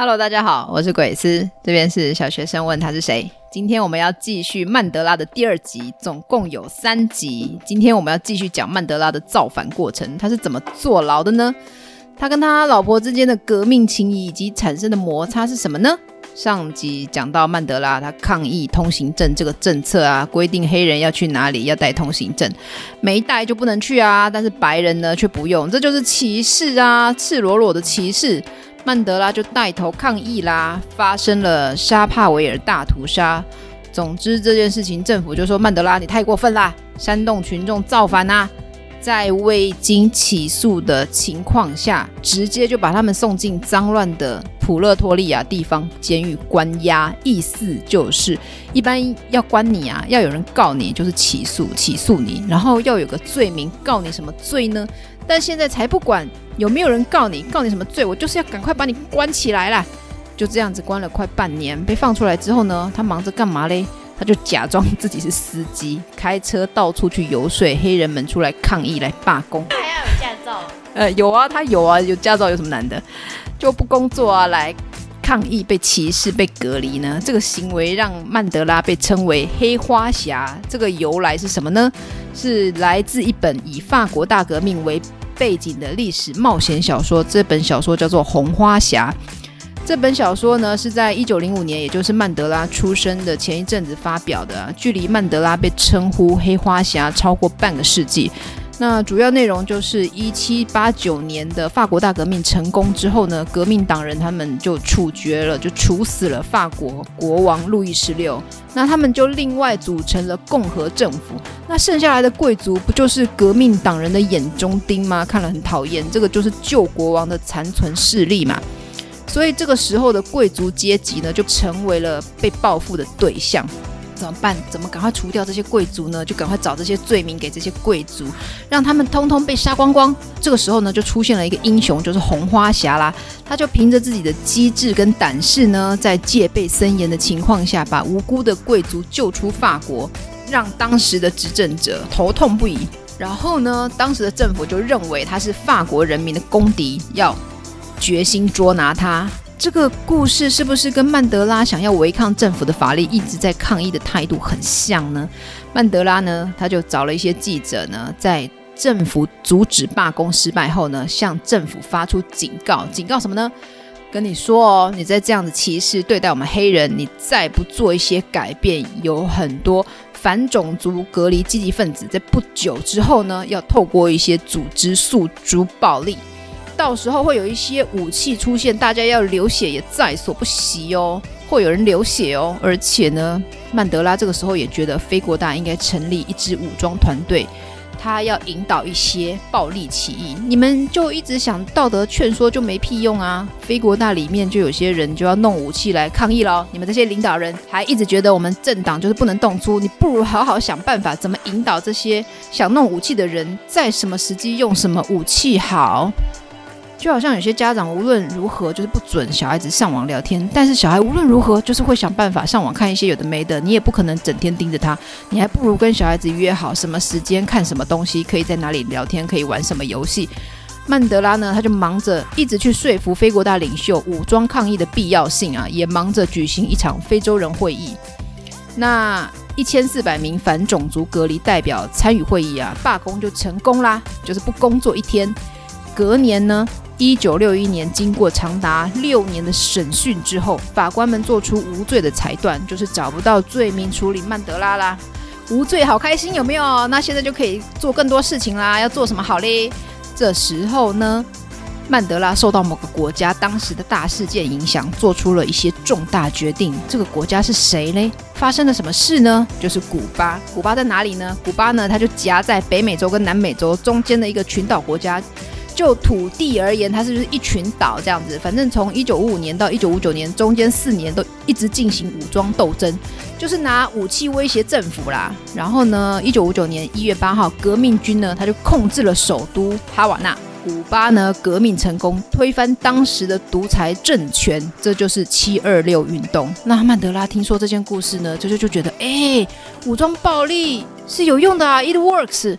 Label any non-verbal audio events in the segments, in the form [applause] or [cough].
Hello，大家好，我是鬼斯，这边是小学生问他是谁。今天我们要继续曼德拉的第二集，总共有三集。今天我们要继续讲曼德拉的造反过程，他是怎么坐牢的呢？他跟他老婆之间的革命情谊以及产生的摩擦是什么呢？上集讲到曼德拉他抗议通行证这个政策啊，规定黑人要去哪里要带通行证，没带就不能去啊，但是白人呢却不用，这就是歧视啊，赤裸裸的歧视。曼德拉就带头抗议啦，发生了沙帕维尔大屠杀。总之这件事情，政府就说曼德拉你太过分啦，煽动群众造反呐、啊，在未经起诉的情况下，直接就把他们送进脏乱的普勒托利亚地方监狱关押。意思就是，一般要关你啊，要有人告你，就是起诉起诉你，然后要有个罪名，告你什么罪呢？但现在才不管有没有人告你，告你什么罪，我就是要赶快把你关起来啦。就这样子关了快半年，被放出来之后呢，他忙着干嘛嘞？他就假装自己是司机，开车到处去游说黑人们出来抗议、来罢工。还要有驾照？呃，有啊，他有啊，有驾照有什么难的？就不工作啊，来抗议被歧视、被隔离呢？这个行为让曼德拉被称为“黑花侠”。这个由来是什么呢？是来自一本以法国大革命为背景的历史冒险小说，这本小说叫做《红花侠》。这本小说呢，是在一九零五年，也就是曼德拉出生的前一阵子发表的，距离曼德拉被称呼“黑花侠”超过半个世纪。那主要内容就是一七八九年的法国大革命成功之后呢，革命党人他们就处决了，就处死了法国国王路易十六。那他们就另外组成了共和政府。那剩下来的贵族不就是革命党人的眼中钉吗？看了很讨厌，这个就是旧国王的残存势力嘛。所以这个时候的贵族阶级呢，就成为了被报复的对象。怎么办？怎么赶快除掉这些贵族呢？就赶快找这些罪名给这些贵族，让他们通通被杀光光。这个时候呢，就出现了一个英雄，就是红花侠啦。他就凭着自己的机智跟胆识呢，在戒备森严的情况下，把无辜的贵族救出法国，让当时的执政者头痛不已。然后呢，当时的政府就认为他是法国人民的公敌，要决心捉拿他。这个故事是不是跟曼德拉想要违抗政府的法律，一直在抗议的态度很像呢？曼德拉呢，他就找了一些记者呢，在政府阻止罢工失败后呢，向政府发出警告。警告什么呢？跟你说哦，你再这样子歧视对待我们黑人，你再不做一些改变，有很多反种族隔离积极分子在不久之后呢，要透过一些组织诉诸暴力。到时候会有一些武器出现，大家要流血也在所不惜哦，会有人流血哦。而且呢，曼德拉这个时候也觉得非国大应该成立一支武装团队，他要引导一些暴力起义。你们就一直想道德劝说就没屁用啊！非国大里面就有些人就要弄武器来抗议喽。你们这些领导人还一直觉得我们政党就是不能动粗，你不如好好想办法怎么引导这些想弄武器的人，在什么时机用什么武器好。就好像有些家长无论如何就是不准小孩子上网聊天，但是小孩无论如何就是会想办法上网看一些有的没的，你也不可能整天盯着他，你还不如跟小孩子约好什么时间看什么东西，可以在哪里聊天，可以玩什么游戏。曼德拉呢，他就忙着一直去说服非国大领袖武装抗议的必要性啊，也忙着举行一场非洲人会议。那一千四百名反种族隔离代表参与会议啊，罢工就成功啦，就是不工作一天。隔年呢，一九六一年，经过长达六年的审讯之后，法官们做出无罪的裁断，就是找不到罪名处理曼德拉啦。无罪，好开心，有没有？那现在就可以做更多事情啦。要做什么好嘞？这时候呢，曼德拉受到某个国家当时的大事件影响，做出了一些重大决定。这个国家是谁嘞？发生了什么事呢？就是古巴。古巴在哪里呢？古巴呢，它就夹在北美洲跟南美洲中间的一个群岛国家。就土地而言，它是不是一群岛这样子？反正从一九五五年到一九五九年中间四年都一直进行武装斗争，就是拿武器威胁政府啦。然后呢，一九五九年一月八号，革命军呢他就控制了首都哈瓦那。古巴呢革命成功，推翻当时的独裁政权，这就是七二六运动。那曼德拉听说这件故事呢，就就就觉得，哎，武装暴力是有用的啊，it works。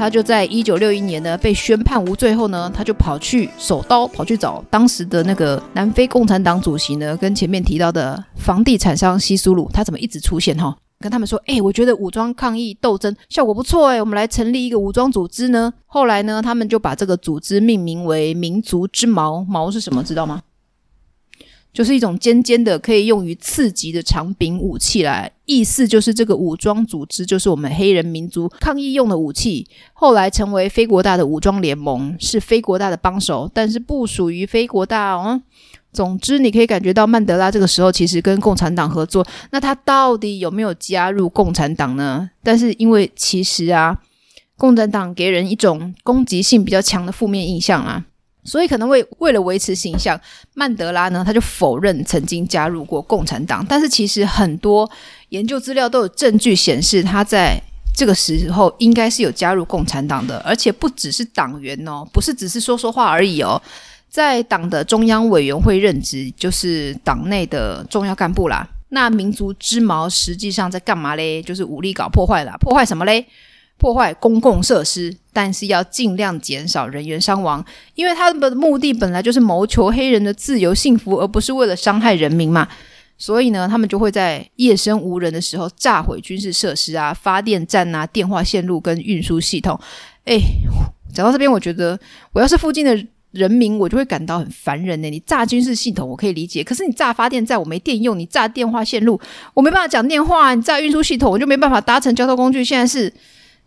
他就在一九六一年呢被宣判无罪后呢，他就跑去手刀跑去找当时的那个南非共产党主席呢，跟前面提到的房地产商西苏鲁，他怎么一直出现哈？跟他们说，哎、我觉得武装抗议斗争效果不错，哎，我们来成立一个武装组织呢。后来呢，他们就把这个组织命名为“民族之矛”，矛是什么？知道吗？就是一种尖尖的，可以用于刺激的长柄武器来，意思就是这个武装组织就是我们黑人民族抗议用的武器。后来成为非国大的武装联盟，是非国大的帮手，但是不属于非国大哦。总之，你可以感觉到曼德拉这个时候其实跟共产党合作，那他到底有没有加入共产党呢？但是因为其实啊，共产党给人一种攻击性比较强的负面印象啊。所以可能为为了维持形象，曼德拉呢，他就否认曾经加入过共产党。但是其实很多研究资料都有证据显示，他在这个时候应该是有加入共产党的，而且不只是党员哦，不是只是说说话而已哦，在党的中央委员会任职，就是党内的重要干部啦。那民族之矛实际上在干嘛嘞？就是武力搞破坏啦，破坏什么嘞？破坏公共设施，但是要尽量减少人员伤亡，因为他们的目的本来就是谋求黑人的自由幸福，而不是为了伤害人民嘛。所以呢，他们就会在夜深无人的时候炸毁军事设施啊、发电站啊、电话线路跟运输系统。哎，讲到这边，我觉得我要是附近的人民，我就会感到很烦人呢。你炸军事系统我可以理解，可是你炸发电站我没电用，你炸电话线路我没办法讲电话，你炸运输系统我就没办法搭乘交通工具。现在是。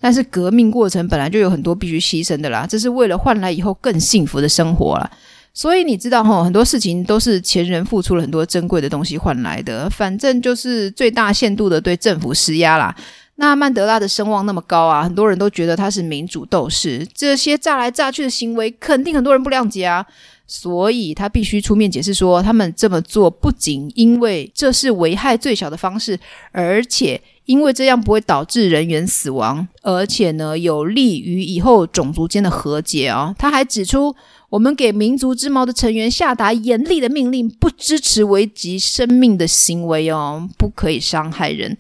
但是革命过程本来就有很多必须牺牲的啦，这是为了换来以后更幸福的生活啦。所以你知道齁，很多事情都是前人付出了很多珍贵的东西换来的。反正就是最大限度的对政府施压啦。那曼德拉的声望那么高啊，很多人都觉得他是民主斗士，这些炸来炸去的行为肯定很多人不谅解啊。所以他必须出面解释说，他们这么做不仅因为这是危害最小的方式，而且。因为这样不会导致人员死亡，而且呢，有利于以后种族间的和解哦。他还指出，我们给民族之矛的成员下达严厉的命令，不支持危及生命的行为哦，不可以伤害人。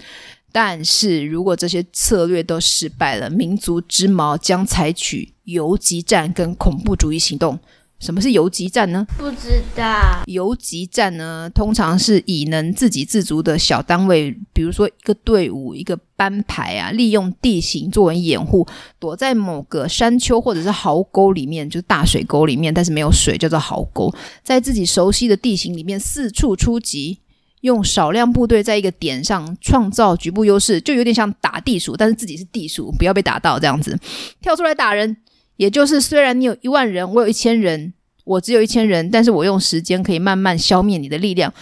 但是如果这些策略都失败了，民族之矛将采取游击战跟恐怖主义行动。什么是游击战呢？不知道。游击战呢，通常是以能自给自足的小单位，比如说一个队伍、一个班排啊，利用地形作为掩护，躲在某个山丘或者是壕沟里面，就是大水沟里面，但是没有水，叫做壕沟，在自己熟悉的地形里面四处出击，用少量部队在一个点上创造局部优势，就有点像打地鼠，但是自己是地鼠，不要被打到这样子，跳出来打人。也就是，虽然你有一万人，我有一千人，我只有一千人，但是我用时间可以慢慢消灭你的力量，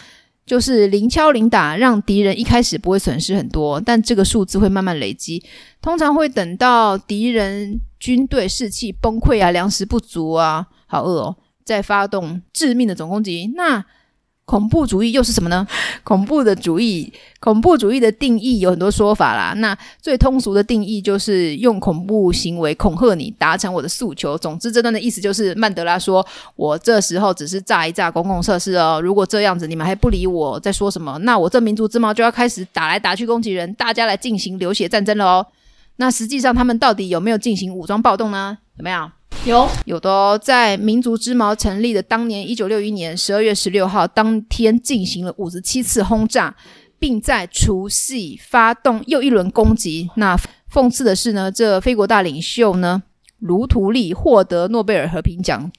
就是零敲零打，让敌人一开始不会损失很多，但这个数字会慢慢累积，通常会等到敌人军队士气崩溃啊，粮食不足啊，好饿哦，再发动致命的总攻击，那。恐怖主义又是什么呢？恐怖的主义，恐怖主义的定义有很多说法啦。那最通俗的定义就是用恐怖行为恐吓你，达成我的诉求。总之，这段的意思就是曼德拉说：“我这时候只是炸一炸公共设施哦，如果这样子你们还不理我，在说什么？那我这民族之矛就要开始打来打去攻击人，大家来进行流血战争了哦。那实际上他们到底有没有进行武装暴动呢？有没有？”有有的哦，在民族之矛成立的当年一九六一年十二月十六号当天进行了五十七次轰炸，并在除夕发动又一轮攻击。那讽刺的是呢，这非国大领袖呢，卢图利获得诺贝尔和平奖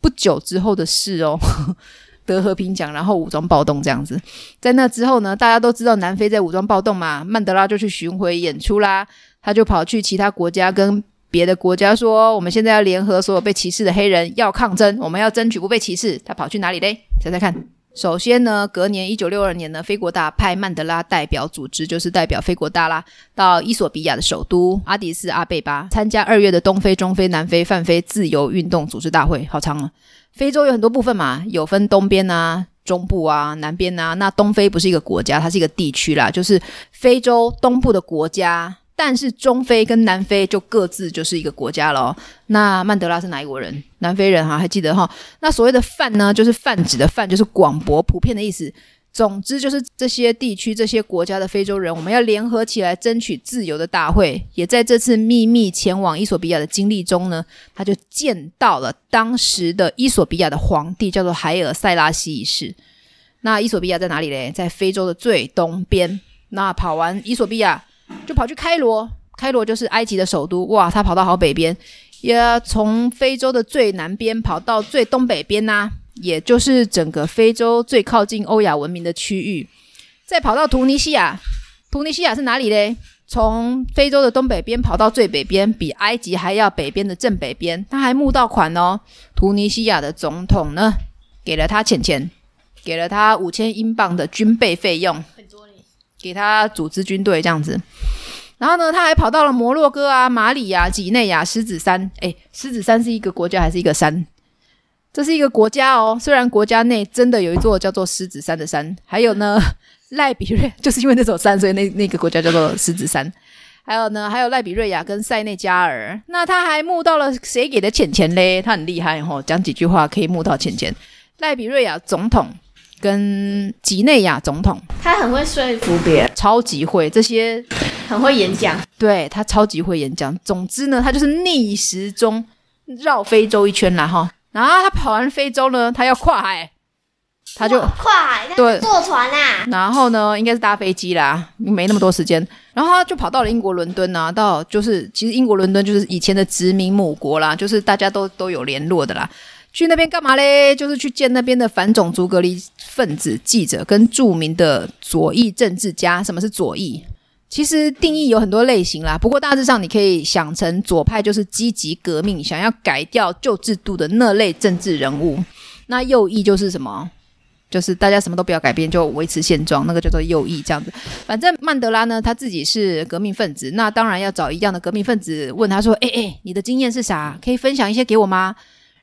不久之后的事哦，[laughs] 得和平奖，然后武装暴动这样子。在那之后呢，大家都知道南非在武装暴动嘛，曼德拉就去巡回演出啦，他就跑去其他国家跟。别的国家说，我们现在要联合所有被歧视的黑人，要抗争，我们要争取不被歧视。他跑去哪里嘞？猜猜看。首先呢，隔年一九六二年呢，非国大派曼德拉代表组织，就是代表非国大啦，到伊索比亚的首都阿迪斯阿贝巴参加二月的东非、中非、南非泛非自由运动组织大会。好长啊！非洲有很多部分嘛，有分东边啊、中部啊、南边啊。那东非不是一个国家，它是一个地区啦，就是非洲东部的国家。但是中非跟南非就各自就是一个国家了。那曼德拉是哪一国人？南非人哈，还记得哈？那所谓的泛呢，就是泛指的泛，就是广博、普遍的意思。总之就是这些地区、这些国家的非洲人，我们要联合起来争取自由的大会，也在这次秘密前往伊索比亚的经历中呢，他就见到了当时的伊索比亚的皇帝，叫做海尔塞拉西一世。那伊索比亚在哪里嘞？在非洲的最东边。那跑完伊索比亚，就跑去开罗，开罗就是埃及的首都。哇，他跑到好北边，也从非洲的最南边跑到最东北边呐、也就是整个非洲最靠近欧亚文明的区域，再跑到突尼西亚，突尼西亚是哪里嘞？从非洲的东北边跑到最北边，比埃及还要北边的正北边，他还募到款哦。突尼西亚的总统呢，给了他钱钱，给了他五千英镑的军备费用，给他组织军队这样子。然后呢，他还跑到了摩洛哥啊、马里啊、几内亚、狮子山。诶，狮子山是一个国家还是一个山？这是一个国家哦，虽然国家内真的有一座叫做狮子山的山，还有呢，[laughs] 赖比瑞 [laughs] 就是因为那座山，所以那那个国家叫做狮子山。还有呢，还有赖比瑞亚跟塞内加尔，那他还募到了谁给的钱钱嘞？他很厉害哦，讲几句话可以募到钱钱。赖比瑞亚总统跟吉内亚总统，他很会说服别人，超级会这些，很会演讲，对，他超级会演讲。总之呢，他就是逆时钟绕非洲一圈啦哈。然后他跑完非洲呢，他要跨海，他就跨海，对，坐船啊。然后呢，应该是搭飞机啦，没那么多时间。然后他就跑到了英国伦敦啊，到就是其实英国伦敦就是以前的殖民母国啦，就是大家都都有联络的啦。去那边干嘛嘞？就是去见那边的反种族隔离分子、记者跟著名的左翼政治家。什么是左翼？其实定义有很多类型啦，不过大致上你可以想成左派就是积极革命，想要改掉旧制度的那类政治人物。那右翼就是什么？就是大家什么都不要改变，就维持现状，那个叫做右翼这样子。反正曼德拉呢，他自己是革命分子，那当然要找一样的革命分子，问他说：“诶诶，你的经验是啥？可以分享一些给我吗？”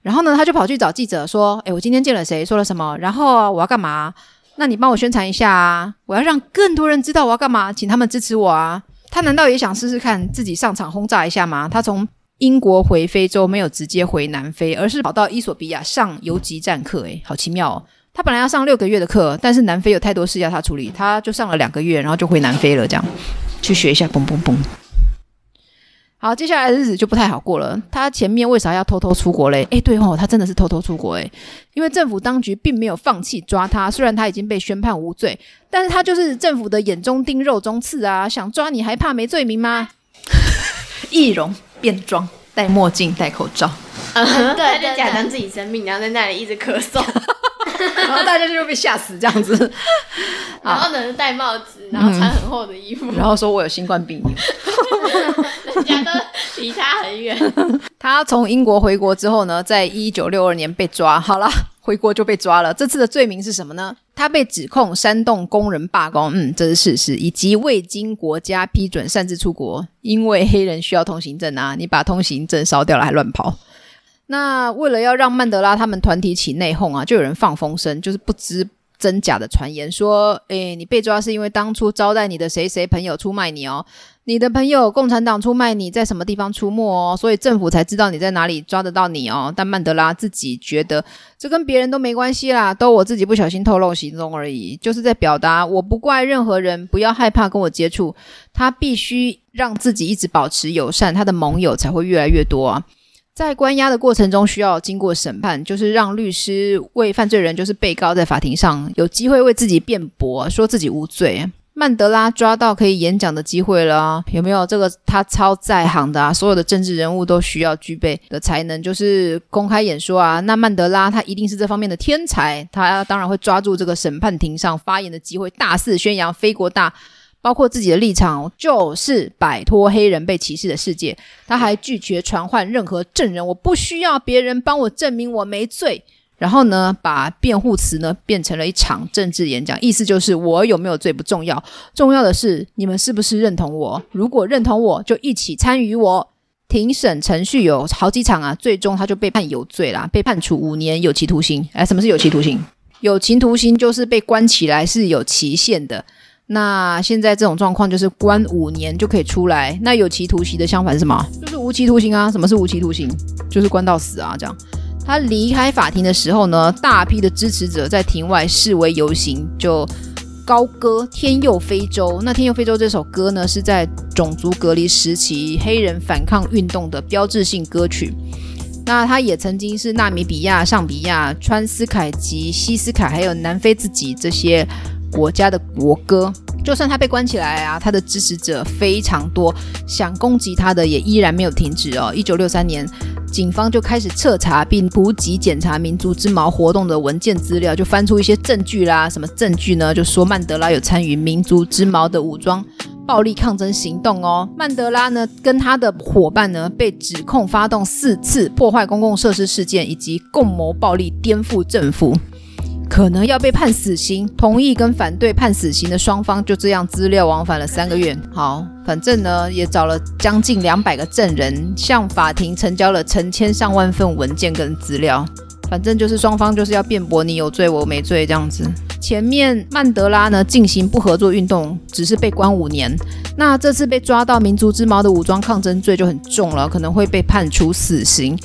然后呢，他就跑去找记者说：“诶，我今天见了谁，说了什么？然后我要干嘛？”那你帮我宣传一下啊！我要让更多人知道我要干嘛，请他们支持我啊！他难道也想试试看自己上场轰炸一下吗？他从英国回非洲，没有直接回南非，而是跑到伊索比亚上游击战课。诶，好奇妙哦！他本来要上六个月的课，但是南非有太多事要他处理，他就上了两个月，然后就回南非了。这样去学一下，嘣嘣嘣。好，接下来的日子就不太好过了。他前面为啥要偷偷出国嘞？诶，对哦，他真的是偷偷出国诶，因为政府当局并没有放弃抓他，虽然他已经被宣判无罪，但是他就是政府的眼中钉、肉中刺啊！想抓你还怕没罪名吗？[laughs] 易容变装，戴墨镜，戴口罩，[laughs] 嗯、uh-huh, 对，他就假装自己生病，然后在那里一直咳嗽。[laughs] 然后大家就被吓死这样子，然后呢，戴帽子，然后穿很厚的衣服，嗯、然后说我有新冠病毒，人家都离他很远。[laughs] 他从英国回国之后呢，在一九六二年被抓，好了，回国就被抓了。这次的罪名是什么呢？他被指控煽动工人罢工，嗯，这是事实，以及未经国家批准擅自出国，因为黑人需要通行证啊，你把通行证烧掉了还乱跑。那为了要让曼德拉他们团体起内讧啊，就有人放风声，就是不知真假的传言，说，诶，你被抓是因为当初招待你的谁谁朋友出卖你哦，你的朋友共产党出卖你在什么地方出没哦，所以政府才知道你在哪里抓得到你哦。但曼德拉自己觉得这跟别人都没关系啦，都我自己不小心透露行踪而已，就是在表达我不怪任何人，不要害怕跟我接触。他必须让自己一直保持友善，他的盟友才会越来越多啊。在关押的过程中，需要经过审判，就是让律师为犯罪人，就是被告，在法庭上有机会为自己辩驳，说自己无罪。曼德拉抓到可以演讲的机会了，有没有？这个他超在行的啊，所有的政治人物都需要具备的才能，就是公开演说啊。那曼德拉他一定是这方面的天才，他当然会抓住这个审判庭上发言的机会，大肆宣扬非国大。包括自己的立场，就是摆脱黑人被歧视的世界。他还拒绝传唤任何证人，我不需要别人帮我证明我没罪。然后呢，把辩护词呢变成了一场政治演讲，意思就是我有没有罪不重要，重要的是你们是不是认同我。如果认同我，就一起参与我。庭审程序有好几场啊，最终他就被判有罪啦，被判处五年有期徒刑。哎，什么是有期徒刑？有期徒刑就是被关起来是有期限的。那现在这种状况就是关五年就可以出来。那有期徒刑的相反是什么？就是无期徒刑啊。什么是无期徒刑？就是关到死啊，这样。他离开法庭的时候呢，大批的支持者在庭外示威游行，就高歌《天佑非洲》。那《天佑非洲》这首歌呢，是在种族隔离时期黑人反抗运动的标志性歌曲。那他也曾经是纳米比亚、上比亚、川斯凯及西斯凯，还有南非自己这些国家的国歌。就算他被关起来啊，他的支持者非常多，想攻击他的也依然没有停止哦。一九六三年，警方就开始彻查并普及检查民族之矛活动的文件资料，就翻出一些证据啦。什么证据呢？就说曼德拉有参与民族之矛的武装。暴力抗争行动哦，曼德拉呢跟他的伙伴呢被指控发动四次破坏公共设施事件，以及共谋暴力颠覆政府，可能要被判死刑。同意跟反对判死刑的双方就这样资料往返了三个月。好，反正呢也找了将近两百个证人，向法庭呈交了成千上万份文件跟资料。反正就是双方就是要辩驳你有罪我没罪这样子。前面曼德拉呢进行不合作运动，只是被关五年。那这次被抓到民族之矛的武装抗争罪就很重了，可能会被判处死刑。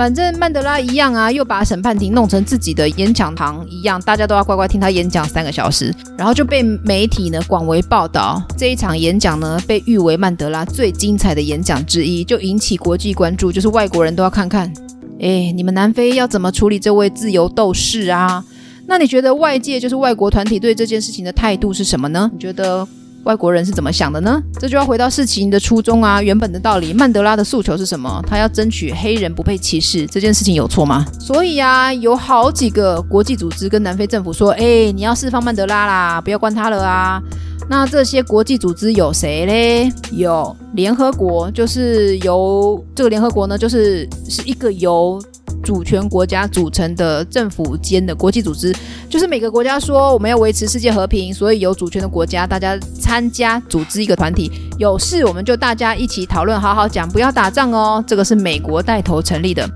反正曼德拉一样啊，又把审判庭弄成自己的演讲堂一样，大家都要乖乖听他演讲三个小时。然后就被媒体呢广为报道。这一场演讲呢被誉为曼德拉最精彩的演讲之一，就引起国际关注，就是外国人都要看看。哎，你们南非要怎么处理这位自由斗士啊？那你觉得外界就是外国团体对这件事情的态度是什么呢？你觉得外国人是怎么想的呢？这就要回到事情的初衷啊，原本的道理。曼德拉的诉求是什么？他要争取黑人不被歧视，这件事情有错吗？所以啊，有好几个国际组织跟南非政府说：“哎，你要释放曼德拉啦，不要关他了啊。”那这些国际组织有谁嘞？有联合国，就是由这个联合国呢，就是是一个由。主权国家组成的政府间的国际组织，就是每个国家说我们要维持世界和平，所以有主权的国家大家参加组织一个团体，有事我们就大家一起讨论，好好讲，不要打仗哦。这个是美国带头成立的。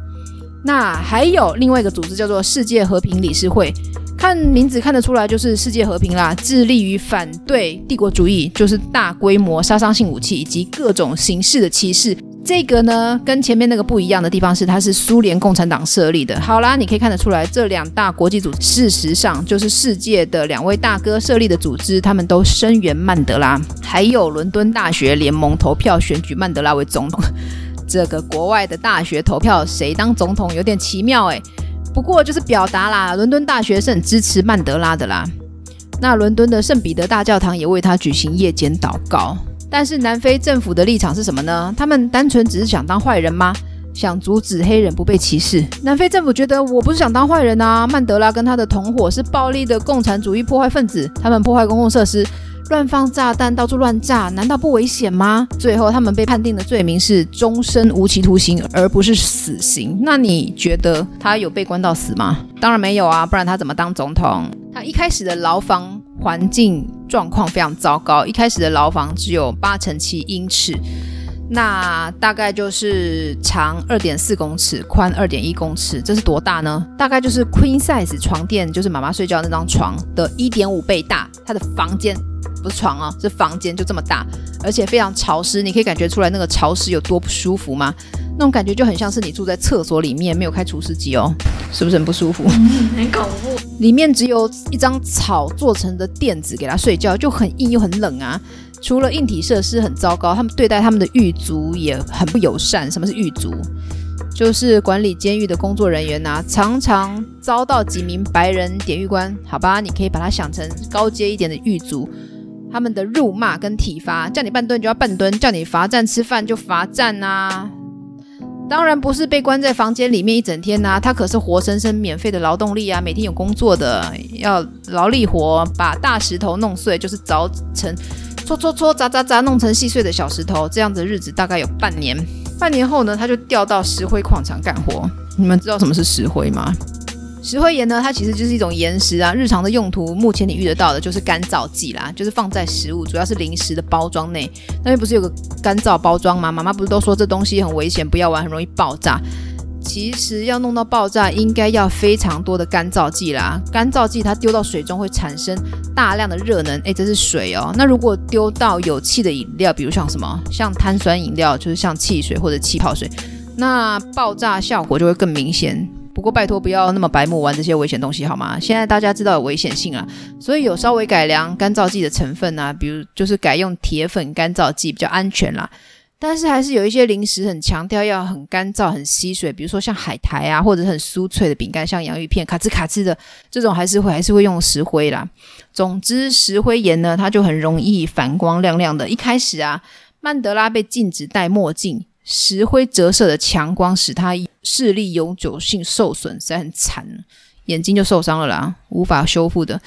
那还有另外一个组织叫做世界和平理事会，看名字看得出来就是世界和平啦，致力于反对帝国主义，就是大规模杀伤性武器以及各种形式的歧视。这个呢，跟前面那个不一样的地方是，它是苏联共产党设立的。好啦，你可以看得出来，这两大国际组织，事实上就是世界的两位大哥设立的组织，他们都声援曼德拉。还有伦敦大学联盟投票选举曼德拉为总统。这个国外的大学投票谁当总统有点奇妙诶。不过就是表达啦，伦敦大学是很支持曼德拉的啦。那伦敦的圣彼得大教堂也为他举行夜间祷告。但是南非政府的立场是什么呢？他们单纯只是想当坏人吗？想阻止黑人不被歧视？南非政府觉得我不是想当坏人啊，曼德拉跟他的同伙是暴力的共产主义破坏分子，他们破坏公共设施，乱放炸弹，到处乱炸，难道不危险吗？最后他们被判定的罪名是终身无期徒刑，而不是死刑。那你觉得他有被关到死吗？当然没有啊，不然他怎么当总统？他一开始的牢房环境状况非常糟糕，一开始的牢房只有八乘七英尺，那大概就是长二点四公尺，宽二点一公尺，这是多大呢？大概就是 queen size 床垫，就是妈妈睡觉那张床的一点五倍大。它的房间不是床啊，是房间就这么大，而且非常潮湿，你可以感觉出来那个潮湿有多不舒服吗？那种感觉就很像是你住在厕所里面，没有开除湿机哦，是不是很不舒服？嗯，很恐怖。里面只有一张草做成的垫子给他睡觉，就很硬又很冷啊。除了硬体设施很糟糕，他们对待他们的狱卒也很不友善。什么是狱卒？就是管理监狱的工作人员呐、啊，常常遭到几名白人典狱官，好吧，你可以把它想成高阶一点的狱卒。他们的辱骂跟体罚，叫你半蹲就要半蹲，叫你罚站吃饭就罚站呐。当然不是被关在房间里面一整天呐、啊，他可是活生生免费的劳动力啊，每天有工作的，要劳力活，把大石头弄碎，就是凿成搓搓搓、砸砸砸，弄成细碎的小石头，这样子的日子大概有半年。半年后呢，他就调到石灰矿场干活。你们知道什么是石灰吗？石灰岩呢，它其实就是一种岩石啊。日常的用途，目前你遇得到的就是干燥剂啦，就是放在食物，主要是零食的包装内。那边不是有个干燥包装吗？妈妈不是都说这东西很危险，不要玩，很容易爆炸。其实要弄到爆炸，应该要非常多的干燥剂啦。干燥剂它丢到水中会产生大量的热能，诶，这是水哦。那如果丢到有气的饮料，比如像什么，像碳酸饮料，就是像汽水或者气泡水，那爆炸效果就会更明显。不过拜托不要那么白目玩这些危险东西好吗？现在大家知道有危险性啊，所以有稍微改良干燥剂的成分啊，比如就是改用铁粉干燥剂比较安全啦。但是还是有一些零食很强调要很干燥、很吸水，比如说像海苔啊，或者很酥脆的饼干，像洋芋片，卡兹卡兹的这种，还是会还是会用石灰啦。总之，石灰岩呢，它就很容易反光亮亮的。一开始啊，曼德拉被禁止戴墨镜，石灰折射的强光使他视力永久性受损，实在很惨，眼睛就受伤了啦，无法修复的。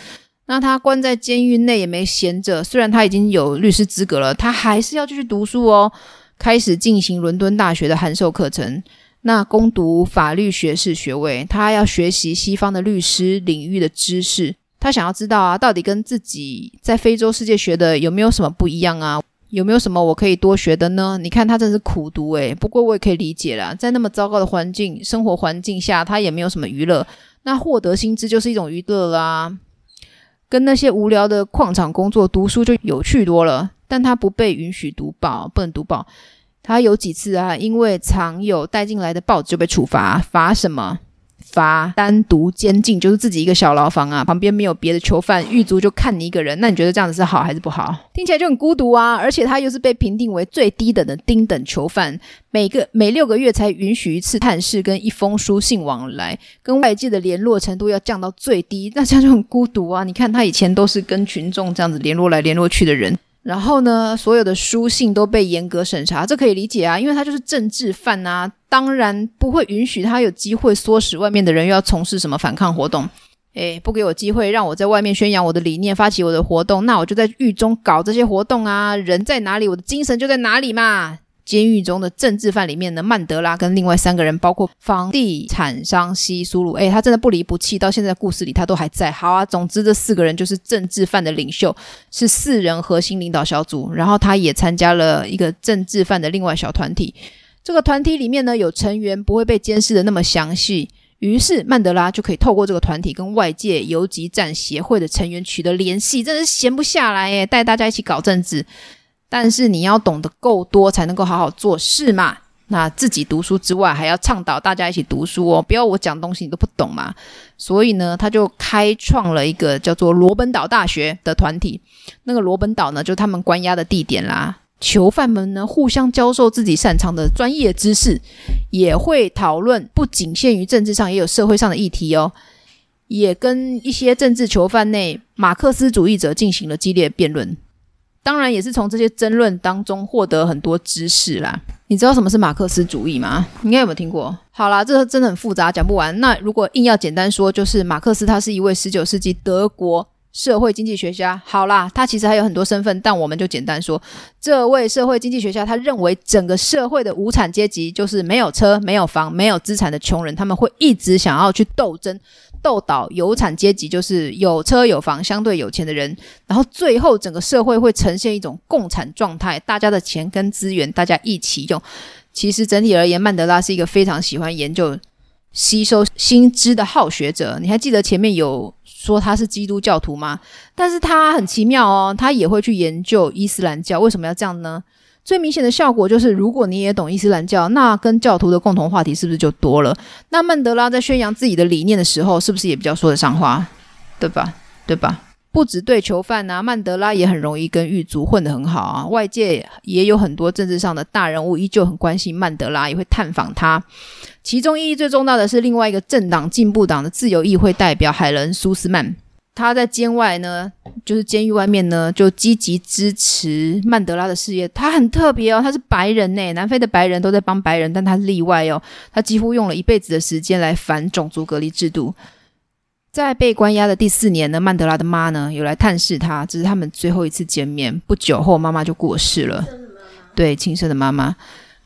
那他关在监狱内也没闲着，虽然他已经有律师资格了，他还是要继续读书哦。开始进行伦敦大学的函授课程，那攻读法律学士学位。他要学习西方的律师领域的知识，他想要知道啊，到底跟自己在非洲世界学的有没有什么不一样啊？有没有什么我可以多学的呢？你看他真是苦读诶，不过我也可以理解啦，在那么糟糕的环境、生活环境下，他也没有什么娱乐。那获得薪资就是一种娱乐啦，跟那些无聊的矿场工作读书就有趣多了。但他不被允许读报，不能读报。他有几次啊，因为藏有带进来的报纸就被处罚，罚什么？罚单独监禁，就是自己一个小牢房啊，旁边没有别的囚犯，狱卒就看你一个人。那你觉得这样子是好还是不好？听起来就很孤独啊！而且他又是被评定为最低等的丁等囚犯，每个每六个月才允许一次探视跟一封书信往来，跟外界的联络程度要降到最低，那这样就很孤独啊！你看他以前都是跟群众这样子联络来联络去的人。然后呢，所有的书信都被严格审查，这可以理解啊，因为他就是政治犯啊，当然不会允许他有机会唆使外面的人又要从事什么反抗活动。诶，不给我机会让我在外面宣扬我的理念，发起我的活动，那我就在狱中搞这些活动啊，人在哪里，我的精神就在哪里嘛。监狱中的政治犯里面呢，曼德拉跟另外三个人，包括房地产商西苏鲁，诶，他真的不离不弃，到现在故事里他都还在。好啊，总之这四个人就是政治犯的领袖，是四人核心领导小组。然后他也参加了一个政治犯的另外小团体，这个团体里面呢有成员不会被监视的那么详细，于是曼德拉就可以透过这个团体跟外界游击战协会的成员取得联系，真是闲不下来诶，带大家一起搞政治。但是你要懂得够多，才能够好好做事嘛。那自己读书之外，还要倡导大家一起读书哦。不要我讲东西你都不懂嘛。所以呢，他就开创了一个叫做罗本岛大学的团体。那个罗本岛呢，就他们关押的地点啦。囚犯们呢，互相教授自己擅长的专业知识，也会讨论，不仅限于政治上，也有社会上的议题哦。也跟一些政治囚犯内马克思主义者进行了激烈辩论。当然也是从这些争论当中获得很多知识啦。你知道什么是马克思主义吗？应该有没有听过？好啦，这个真的很复杂，讲不完。那如果硬要简单说，就是马克思他是一位十九世纪德国社会经济学家。好啦，他其实还有很多身份，但我们就简单说，这位社会经济学家他认为整个社会的无产阶级就是没有车、没有房、没有资产的穷人，他们会一直想要去斗争。斗倒有产阶级，就是有车有房、相对有钱的人，然后最后整个社会会呈现一种共产状态，大家的钱跟资源大家一起用。其实整体而言，曼德拉是一个非常喜欢研究、吸收新知的好学者。你还记得前面有说他是基督教徒吗？但是他很奇妙哦，他也会去研究伊斯兰教。为什么要这样呢？最明显的效果就是，如果你也懂伊斯兰教，那跟教徒的共同话题是不是就多了？那曼德拉在宣扬自己的理念的时候，是不是也比较说得上话？对吧？对吧？不只对囚犯啊，曼德拉也很容易跟狱卒混得很好啊。外界也有很多政治上的大人物依旧很关心曼德拉，也会探访他。其中意义最重大的是另外一个政党进步党的自由议会代表海伦苏斯曼。他在监外呢，就是监狱外面呢，就积极支持曼德拉的事业。他很特别哦，他是白人呢，南非的白人都在帮白人，但他例外哦。他几乎用了一辈子的时间来反种族隔离制度。在被关押的第四年呢，曼德拉的妈呢有来探视他，这是他们最后一次见面。不久后，妈妈就过世了。对，亲生的妈妈。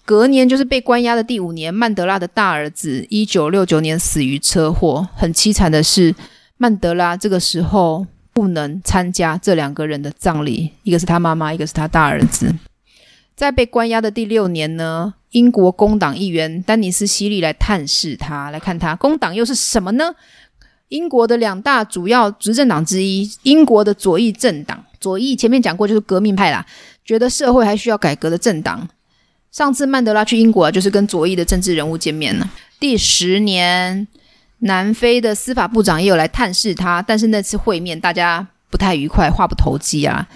隔年就是被关押的第五年，曼德拉的大儿子一九六九年死于车祸。很凄惨的是。曼德拉这个时候不能参加这两个人的葬礼，一个是他妈妈，一个是他大儿子。在被关押的第六年呢，英国工党议员丹尼斯·希利来探视他，来看他。工党又是什么呢？英国的两大主要执政党之一，英国的左翼政党。左翼前面讲过，就是革命派啦，觉得社会还需要改革的政党。上次曼德拉去英国啊，就是跟左翼的政治人物见面了。第十年。南非的司法部长也有来探视他，但是那次会面大家不太愉快，话不投机啊。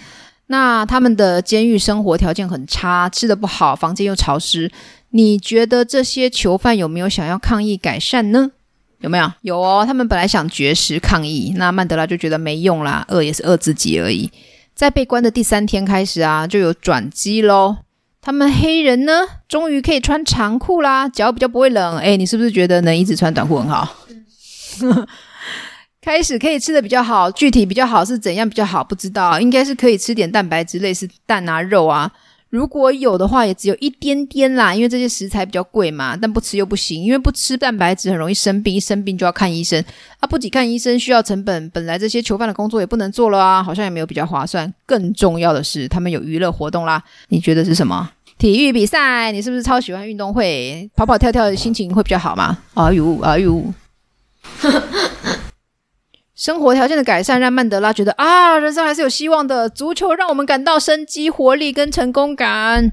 那他们的监狱生活条件很差，吃得不好，房间又潮湿。你觉得这些囚犯有没有想要抗议改善呢？有没有？有哦，他们本来想绝食抗议，那曼德拉就觉得没用啦，饿也是饿自己而已。在被关的第三天开始啊，就有转机喽。他们黑人呢，终于可以穿长裤啦，脚比较不会冷。诶，你是不是觉得能一直穿短裤很好？[laughs] 开始可以吃的比较好，具体比较好是怎样比较好？不知道，应该是可以吃点蛋白质，类似蛋啊、肉啊。如果有的话，也只有一点点啦，因为这些食材比较贵嘛。但不吃又不行，因为不吃蛋白质很容易生病，一生病就要看医生啊。不仅看医生需要成本，本来这些囚犯的工作也不能做了啊，好像也没有比较划算。更重要的是，他们有娱乐活动啦。你觉得是什么？体育比赛？你是不是超喜欢运动会？跑跑跳跳的心情会比较好吗？哎呦，哎呦。[laughs] 生活条件的改善让曼德拉觉得啊，人生还是有希望的。足球让我们感到生机、活力跟成功感。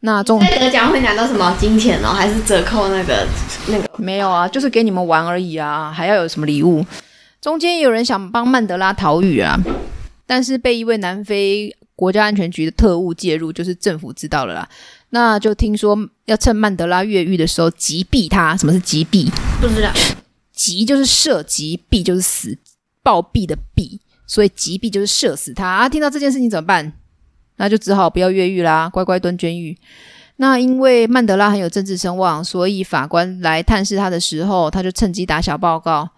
那中得奖会拿到什么金钱哦？还是折扣那个那个？没有啊，就是给你们玩而已啊，还要有什么礼物？中间有人想帮曼德拉逃狱啊，但是被一位南非国家安全局的特务介入，就是政府知道了啦。那就听说要趁曼德拉越狱的时候击毙他。什么是击毙？不知道。击就是射击，毙就是死，暴毙的毙，所以击毙就是射死他啊！听到这件事情怎么办？那就只好不要越狱啦，乖乖蹲监狱。那因为曼德拉很有政治声望，所以法官来探视他的时候，他就趁机打小报告。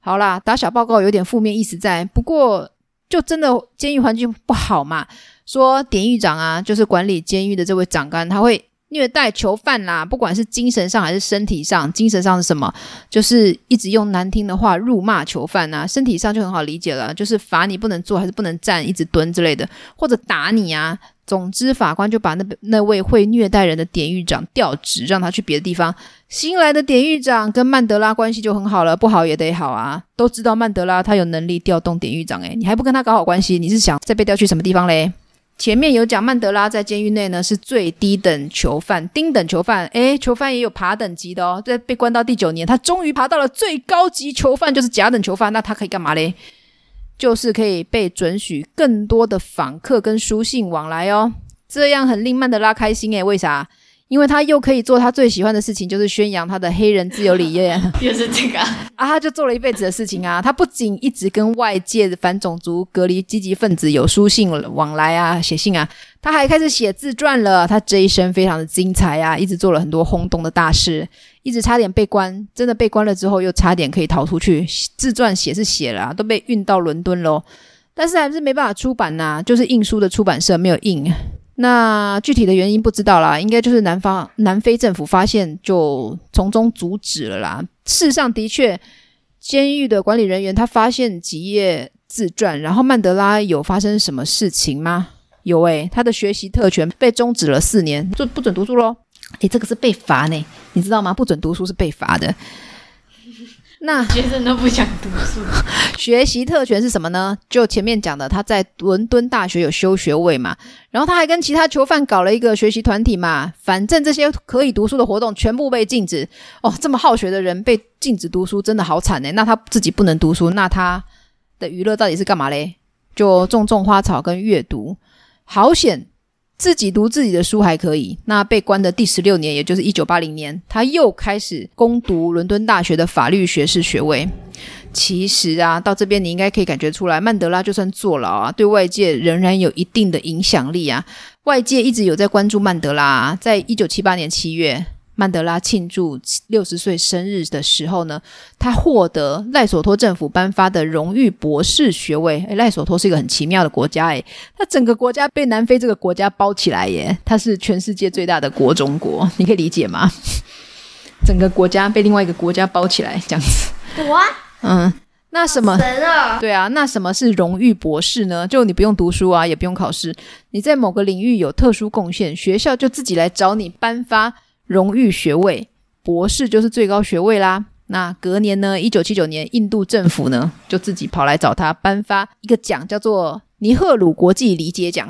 好啦，打小报告有点负面意思在，不过就真的监狱环境不好嘛。说典狱长啊，就是管理监狱的这位长官，他会。虐待囚犯啦，不管是精神上还是身体上，精神上是什么？就是一直用难听的话辱骂囚犯啊。身体上就很好理解了，就是罚你不能坐还是不能站，一直蹲之类的，或者打你啊。总之，法官就把那那位会虐待人的典狱长调职，让他去别的地方。新来的典狱长跟曼德拉关系就很好了，不好也得好啊。都知道曼德拉他有能力调动典狱长，诶，你还不跟他搞好关系？你是想再被调去什么地方嘞？前面有讲曼德拉在监狱内呢是最低等囚犯，丁等囚犯。诶，囚犯也有爬等级的哦。在被关到第九年，他终于爬到了最高级囚犯，就是甲等囚犯。那他可以干嘛嘞？就是可以被准许更多的访客跟书信往来哦。这样很令曼德拉开心诶，为啥？因为他又可以做他最喜欢的事情，就是宣扬他的黑人自由理念，[laughs] 就是这个啊，他就做了一辈子的事情啊。他不仅一直跟外界的反种族隔离积极分子有书信往来啊，写信啊，他还开始写自传了。他这一生非常的精彩啊，一直做了很多轰动的大事，一直差点被关，真的被关了之后又差点可以逃出去。自传写是写了啊，都被运到伦敦喽，但是还是没办法出版呐啊，就是印书的出版社没有印。那具体的原因不知道啦，应该就是南方南非政府发现就从中阻止了啦。事实上，的确，监狱的管理人员他发现几页自传，然后曼德拉有发生什么事情吗？有诶、他的学习特权被终止了四年，就不准读书喽。诶，这个是被罚呢，你知道吗？不准读书是被罚的。那学生都不想读书，[laughs] 学习特权是什么呢？就前面讲的，他在伦敦大学有修学位嘛，然后他还跟其他囚犯搞了一个学习团体嘛，反正这些可以读书的活动全部被禁止。哦，这么好学的人被禁止读书，真的好惨呢。那他自己不能读书，那他的娱乐到底是干嘛嘞？就种种花草跟阅读，好险。自己读自己的书还可以，那被关的第十六年，也就是一九八零年，他又开始攻读伦敦大学的法律学士学位。其实啊，到这边你应该可以感觉出来，曼德拉就算坐牢啊，对外界仍然有一定的影响力啊。外界一直有在关注曼德拉啊，在一九七八年七月。曼德拉庆祝六十岁生日的时候呢，他获得赖索托政府颁发的荣誉博士学位。诶，赖索托是一个很奇妙的国家，诶，他整个国家被南非这个国家包起来耶，它是全世界最大的国中国，你可以理解吗？[laughs] 整个国家被另外一个国家包起来，这样子。哇，嗯，那什么？神啊！对啊，那什么是荣誉博士呢？就你不用读书啊，也不用考试，你在某个领域有特殊贡献，学校就自己来找你颁发。荣誉学位，博士就是最高学位啦。那隔年呢，一九七九年，印度政府呢就自己跑来找他颁发一个奖，叫做尼赫鲁国际理解奖。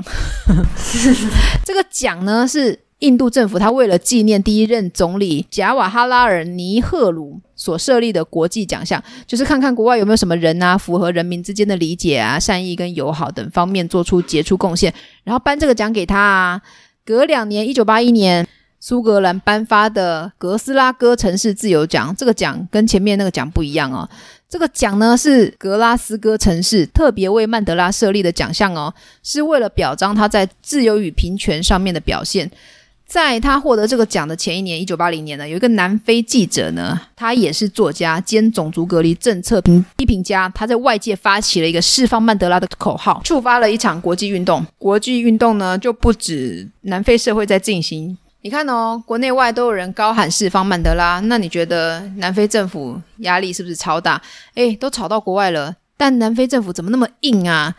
[laughs] 这个奖呢是印度政府他为了纪念第一任总理贾瓦哈拉尔尼赫鲁所设立的国际奖项，就是看看国外有没有什么人啊，符合人民之间的理解啊、善意跟友好等方面做出杰出贡献，然后颁这个奖给他啊。隔两年，一九八一年。苏格兰颁发的格斯拉哥城市自由奖，这个奖跟前面那个奖不一样哦。这个奖呢是格拉斯哥城市特别为曼德拉设立的奖项哦，是为了表彰他在自由与平权上面的表现。在他获得这个奖的前一年，一九八零年呢，有一个南非记者呢，他也是作家兼种族隔离政策评批评家，他在外界发起了一个释放曼德拉的口号，触发了一场国际运动。国际运动呢就不止南非社会在进行。你看哦，国内外都有人高喊释放曼德拉，那你觉得南非政府压力是不是超大？诶，都吵到国外了，但南非政府怎么那么硬啊？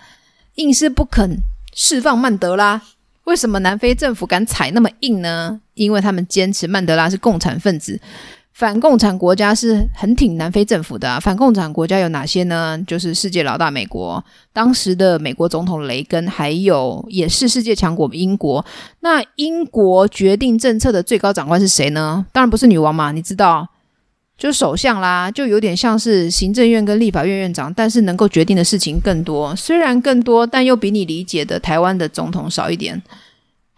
硬是不肯释放曼德拉。为什么南非政府敢踩那么硬呢？因为他们坚持曼德拉是共产分子。反共产国家是很挺南非政府的啊。反共产国家有哪些呢？就是世界老大美国，当时的美国总统雷根，还有也是世界强国英国。那英国决定政策的最高长官是谁呢？当然不是女王嘛，你知道，就首相啦，就有点像是行政院跟立法院院长，但是能够决定的事情更多。虽然更多，但又比你理解的台湾的总统少一点。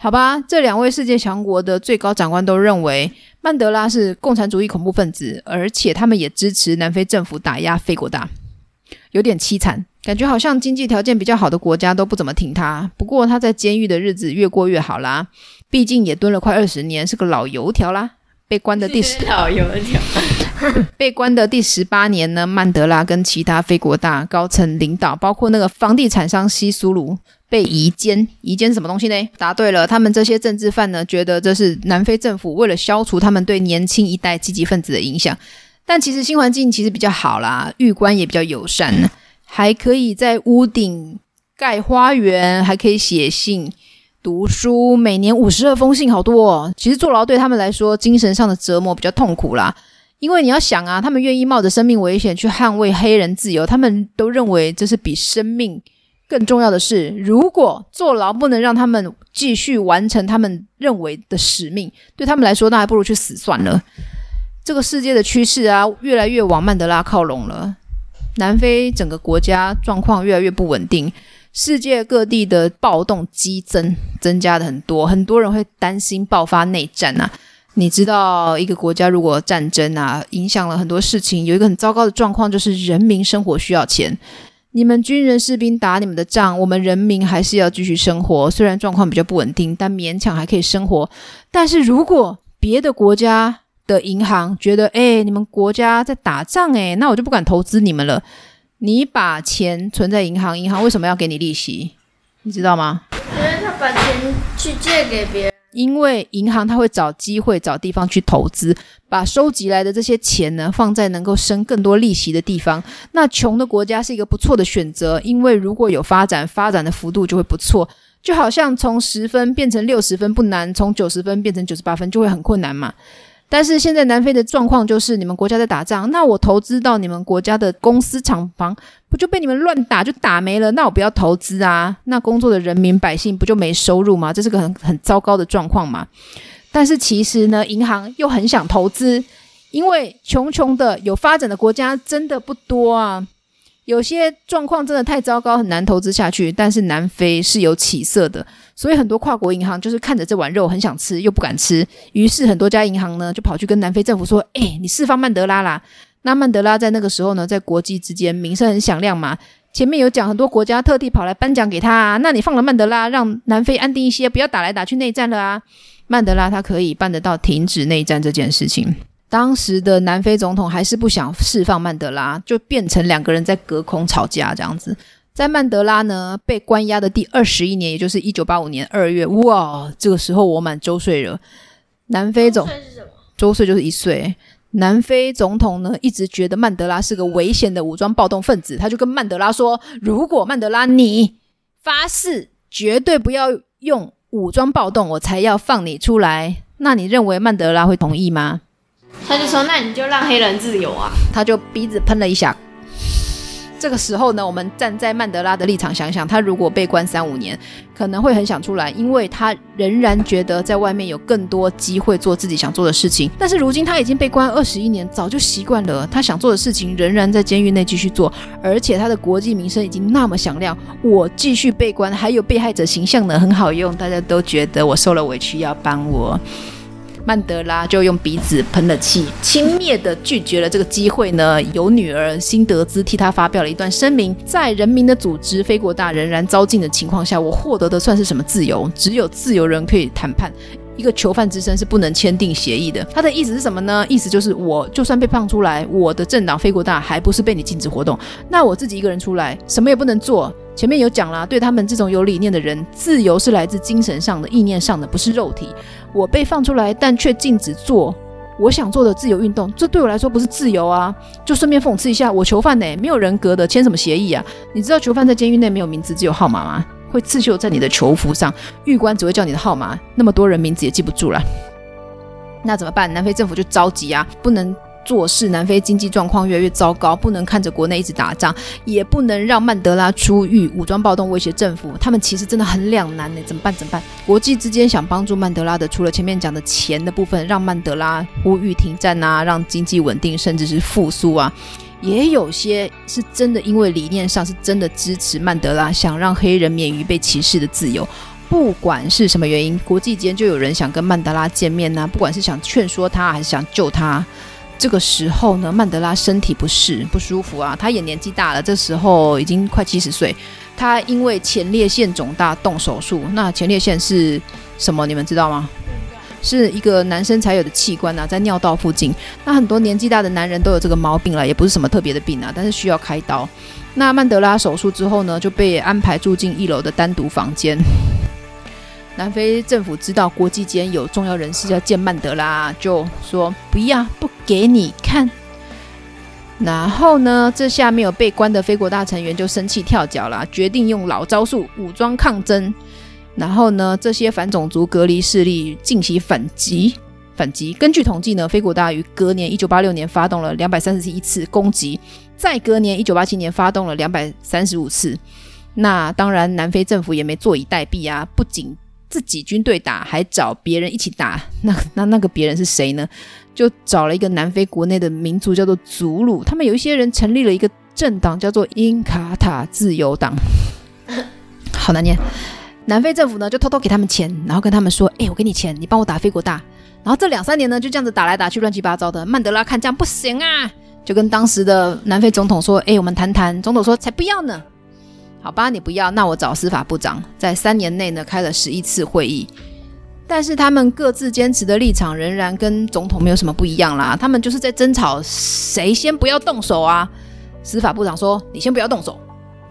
好吧，这两位世界强国的最高长官都认为曼德拉是共产主义恐怖分子，而且他们也支持南非政府打压非国大，有点凄惨，感觉好像经济条件比较好的国家都不怎么挺他。不过他在监狱的日子越过越好啦，毕竟也蹲了快二十年，是个老油条啦。被关的第十老油条，被关的第十八年呢，曼德拉跟其他非国大高层领导，包括那个房地产商西苏鲁。被移监，移监什么东西呢？答对了，他们这些政治犯呢，觉得这是南非政府为了消除他们对年轻一代积极分子的影响。但其实新环境其实比较好啦，狱官也比较友善，还可以在屋顶盖花园，还可以写信、读书，每年五十二封信，好多哦。其实坐牢对他们来说，精神上的折磨比较痛苦啦，因为你要想啊，他们愿意冒着生命危险去捍卫黑人自由，他们都认为这是比生命。更重要的是，如果坐牢不能让他们继续完成他们认为的使命，对他们来说，那还不如去死算了。这个世界的趋势啊，越来越往曼德拉靠拢了。南非整个国家状况越来越不稳定，世界各地的暴动激增，增加的很多，很多人会担心爆发内战啊。你知道，一个国家如果战争啊，影响了很多事情，有一个很糟糕的状况，就是人民生活需要钱。你们军人士兵打你们的仗，我们人民还是要继续生活。虽然状况比较不稳定，但勉强还可以生活。但是如果别的国家的银行觉得，哎，你们国家在打仗，哎，那我就不敢投资你们了。你把钱存在银行，银行为什么要给你利息？你知道吗？因为他把钱去借给别人。因为银行它会找机会找地方去投资，把收集来的这些钱呢，放在能够生更多利息的地方。那穷的国家是一个不错的选择，因为如果有发展，发展的幅度就会不错。就好像从十分变成六十分不难，从九十分变成九十八分就会很困难嘛。但是现在南非的状况就是，你们国家在打仗，那我投资到你们国家的公司厂房，不就被你们乱打就打没了？那我不要投资啊！那工作的人民百姓不就没收入吗？这是个很很糟糕的状况嘛。但是其实呢，银行又很想投资，因为穷穷的有发展的国家真的不多啊。有些状况真的太糟糕，很难投资下去。但是南非是有起色的，所以很多跨国银行就是看着这碗肉很想吃，又不敢吃。于是很多家银行呢就跑去跟南非政府说：“哎，你释放曼德拉啦！”那曼德拉在那个时候呢，在国际之间名声很响亮嘛。前面有讲很多国家特地跑来颁奖给他啊。那你放了曼德拉，让南非安定一些，不要打来打去内战了啊。曼德拉他可以办得到停止内战这件事情。当时的南非总统还是不想释放曼德拉，就变成两个人在隔空吵架这样子。在曼德拉呢被关押的第二十一年，也就是一九八五年二月，哇，这个时候我满周岁了。南非总周岁就是一岁。南非总统呢一直觉得曼德拉是个危险的武装暴动分子，他就跟曼德拉说：“如果曼德拉你发誓绝对不要用武装暴动，我才要放你出来。”那你认为曼德拉会同意吗？他就说：“那你就让黑人自由啊！”他就鼻子喷了一下，这个时候呢，我们站在曼德拉的立场想想，他如果被关三五年，可能会很想出来，因为他仍然觉得在外面有更多机会做自己想做的事情。但是如今他已经被关二十一年，早就习惯了，他想做的事情仍然在监狱内继续做，而且他的国际名声已经那么响亮。我继续被关，还有被害者形象呢，很好用，大家都觉得我受了委屈要帮我。曼德拉就用鼻子喷了气，轻蔑地拒绝了这个机会呢。有女儿辛德兹替他发表了一段声明，在人民的组织非国大仍然遭禁的情况下，我获得的算是什么自由？只有自由人可以谈判，一个囚犯之身是不能签订协议的。他的意思是什么呢？意思就是，我就算被放出来，我的政党非国大还不是被你禁止活动，那我自己一个人出来，什么也不能做。前面有讲啦，对他们这种有理念的人，自由是来自精神上的、意念上的，不是肉体。我被放出来，但却禁止做我想做的自由运动，这对我来说不是自由啊！就顺便讽刺一下，我囚犯呢，没有人格的，签什么协议啊？你知道囚犯在监狱内没有名字，只有号码吗？会刺绣在你的囚服上，狱官只会叫你的号码，那么多人名字也记不住了。那怎么办？南非政府就着急啊，不能。做事，南非经济状况越来越糟糕，不能看着国内一直打仗，也不能让曼德拉出狱，武装暴动威胁政府，他们其实真的很两难呢，怎么办？怎么办？国际之间想帮助曼德拉的，除了前面讲的钱的部分，让曼德拉呼吁停战啊，让经济稳定，甚至是复苏啊，也有些是真的，因为理念上是真的支持曼德拉，想让黑人免于被歧视的自由。不管是什么原因，国际间就有人想跟曼德拉见面呢、不管是想劝说他，还是想救他。这个时候呢，曼德拉身体不适不舒服啊，他也年纪大了，这时候已经快七十岁。他因为前列腺肿大动手术。那前列腺是什么？你们知道吗？是一个男生才有的器官啊，在尿道附近。那很多年纪大的男人都有这个毛病了，也不是什么特别的病啊，但是需要开刀。那曼德拉手术之后呢，就被安排住进一楼的单独房间。南非政府知道国际间有重要人士要见曼德拉，就说不要，不给你看。然后呢，这下面有被关的非国大成员就生气跳脚了，决定用老招数武装抗争。然后呢，这些反种族隔离势力进行反击。反击。根据统计呢，非国大于隔年一九八六年发动了两百三十一次攻击，再隔年一九八七年发动了两百三十五次。那当然，南非政府也没坐以待毙啊，不仅自己军队打，还找别人一起打。[laughs] 那那那个别人是谁呢？就找了一个南非国内的民族，叫做祖鲁。他们有一些人成立了一个政党，叫做英卡塔自由党。[laughs] 好难念。南非政府呢，就偷偷给他们钱，然后跟他们说：“哎、我给你钱，你帮我打非国大。”然后这两三年呢，就这样子打来打去，乱七八糟的。曼德拉看这样不行啊，就跟当时的南非总统说：“哎、我们谈谈。”总统说：“才不要呢。”好吧，你不要，那我找司法部长，在三年内呢开了十一次会议，但是他们各自坚持的立场仍然跟总统没有什么不一样啦。他们就是在争吵谁先不要动手啊。司法部长说：“你先不要动手，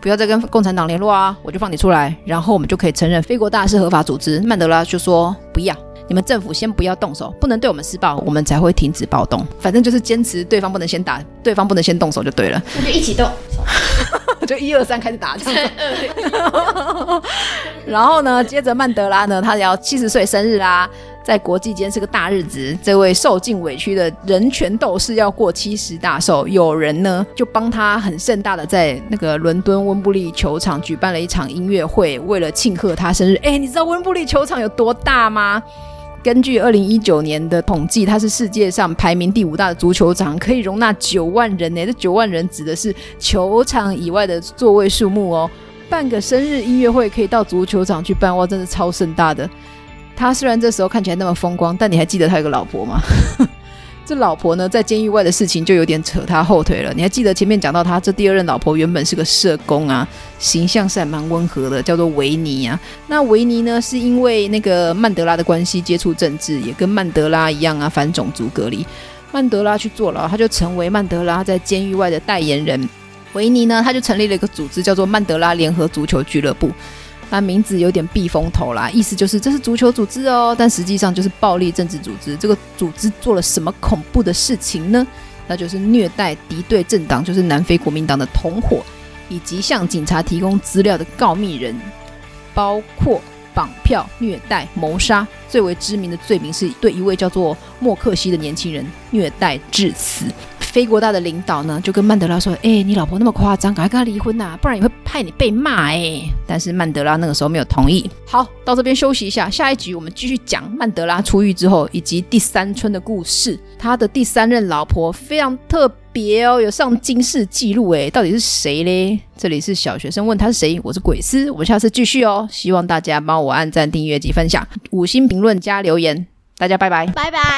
不要再跟共产党联络啊，我就放你出来，然后我们就可以承认非国大是合法组织。”曼德拉就说：“不要，你们政府先不要动手，不能对我们施暴，我们才会停止暴动。反正就是坚持对方不能先打，对方不能先动手就对了。”那就一起动。就一二三开始打这样子，[laughs] [laughs] 然后呢，接着曼德拉呢，他要七十岁生日啦，在国际间是个大日子。这位受尽委屈的人权斗士要过七十大寿，有人呢就帮他很盛大的在那个伦敦温布利球场举办了一场音乐会，为了庆贺他生日。哎，你知道温布利球场有多大吗？根据二零一九年的统计，它是世界上排名第五大的足球场，可以容纳九万人呢。这九万人指的是球场以外的座位数目哦。办个生日音乐会可以到足球场去办，哇，真的超盛大的。他虽然这时候看起来那么风光，但你还记得他有个老婆吗？这老婆呢，在监狱外的事情就有点扯他后腿了。你还记得前面讲到他这第二任老婆原本是个社工啊，形象是还蛮温和的，叫做维尼啊。那维尼呢，是因为那个曼德拉的关系接触政治，也跟曼德拉一样啊，反种族隔离。曼德拉去坐牢，他就成为曼德拉在监狱外的代言人。维尼呢，他就成立了一个组织，叫做曼德拉联合足球俱乐部。那名字有点避风头啦，意思就是这是足球组织哦，但实际上就是暴力政治组织。这个组织做了什么恐怖的事情呢？那就是虐待敌对政党，就是南非国民党的同伙，以及向警察提供资料的告密人，包括绑票、虐待、谋杀，最为知名的罪名是对一位叫做莫克西的年轻人虐待致死。非国大的领导呢，就跟曼德拉说：“哎，你老婆那么夸张，赶快跟她离婚呐，不然也会害你被骂。”哎，[laughs] 但是曼德拉那个时候没有同意。好，到这边休息一下，下一集我们继续讲曼德拉出狱之后以及第三春的故事。他的第三任老婆非常特别哦，有上金世纪录哎，到底是谁嘞？这里是小学生问他是谁，我是鬼斯，我们下次继续哦。希望大家帮我按赞、订阅及分享，五星评论加留言，大家拜拜，拜拜。